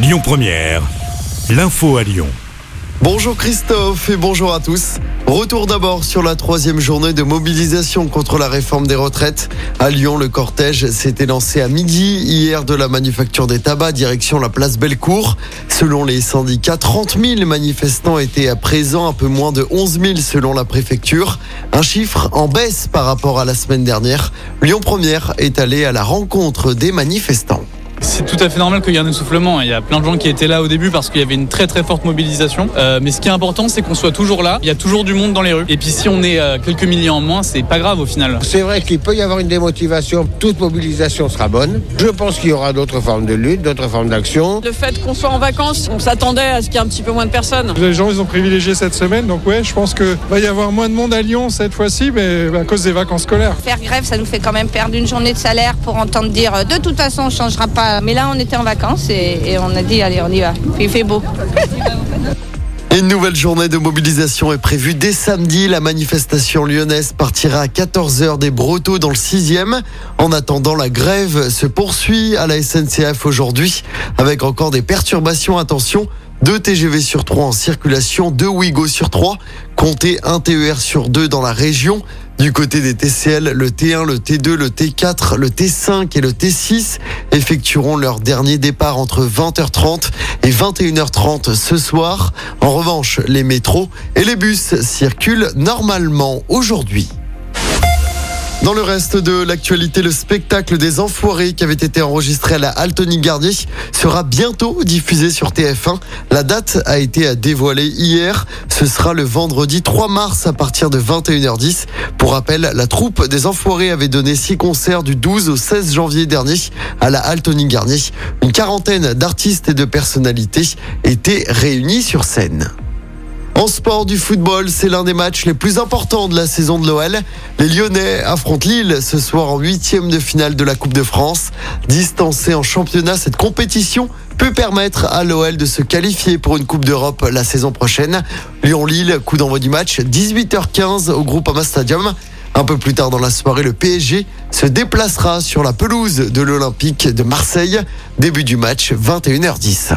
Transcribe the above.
Lyon Première, l'info à Lyon. Bonjour Christophe et bonjour à tous. Retour d'abord sur la troisième journée de mobilisation contre la réforme des retraites. À Lyon, le cortège s'était lancé à midi hier de la manufacture des tabacs direction la place Bellecour. Selon les syndicats, 30 000 manifestants étaient à présent, un peu moins de 11 000 selon la préfecture. Un chiffre en baisse par rapport à la semaine dernière. Lyon Première est allé à la rencontre des manifestants. C'est tout à fait normal qu'il y ait un essoufflement. Il y a plein de gens qui étaient là au début parce qu'il y avait une très très forte mobilisation. Euh, mais ce qui est important, c'est qu'on soit toujours là. Il y a toujours du monde dans les rues. Et puis si on est euh, quelques milliers en moins, c'est pas grave au final. C'est vrai qu'il peut y avoir une démotivation. Toute mobilisation sera bonne. Je pense qu'il y aura d'autres formes de lutte, d'autres formes d'action. Le fait qu'on soit en vacances, on s'attendait à ce qu'il y ait un petit peu moins de personnes. Les gens, ils ont privilégié cette semaine. Donc ouais, je pense qu'il va y avoir moins de monde à Lyon cette fois-ci, mais à cause des vacances scolaires. Faire grève, ça nous fait quand même perdre une journée de salaire pour entendre dire euh, de toute façon, on changera pas. Mais là, on était en vacances et, on a dit allez, on y va. Il fait beau. Une nouvelle journée de mobilisation est prévue dès samedi. La manifestation lyonnaise partira à 14h des Brotteaux dans le 6e. En attendant, la grève se poursuit à la SNCF aujourd'hui avec encore des perturbations. Attention, deux TGV sur 3 en circulation, deux Ouigo sur 3, comptez un TER sur 2 dans la région. Du côté des TCL, le T1, le T2, le T4, le T5 et le T6 effectueront leur dernier départ entre 20h30 et 21h30 ce soir. En revanche, les métros et les bus circulent normalement aujourd'hui. Dans le reste de l'actualité, le spectacle des Enfoirés qui avait été enregistré à la Altony Garnier sera bientôt diffusé sur TF1. La date a été dévoilée hier. Ce sera le vendredi 3 mars à partir de 21h10. Pour rappel, la troupe des Enfoirés avait donné six concerts du 12 au 16 janvier dernier à la Altony Garnier. Une quarantaine d'artistes et de personnalités étaient réunis sur scène. En sport du football, c'est l'un des matchs les plus importants de la saison de l'OL. Les Lyonnais affrontent Lille ce soir en huitième de finale de la Coupe de France. Distancé en championnat, cette compétition peut permettre à l'OL de se qualifier pour une Coupe d'Europe la saison prochaine. Lyon-Lille, coup d'envoi du match, 18h15 au Groupama Stadium. Un peu plus tard dans la soirée, le PSG se déplacera sur la pelouse de l'Olympique de Marseille. Début du match, 21h10.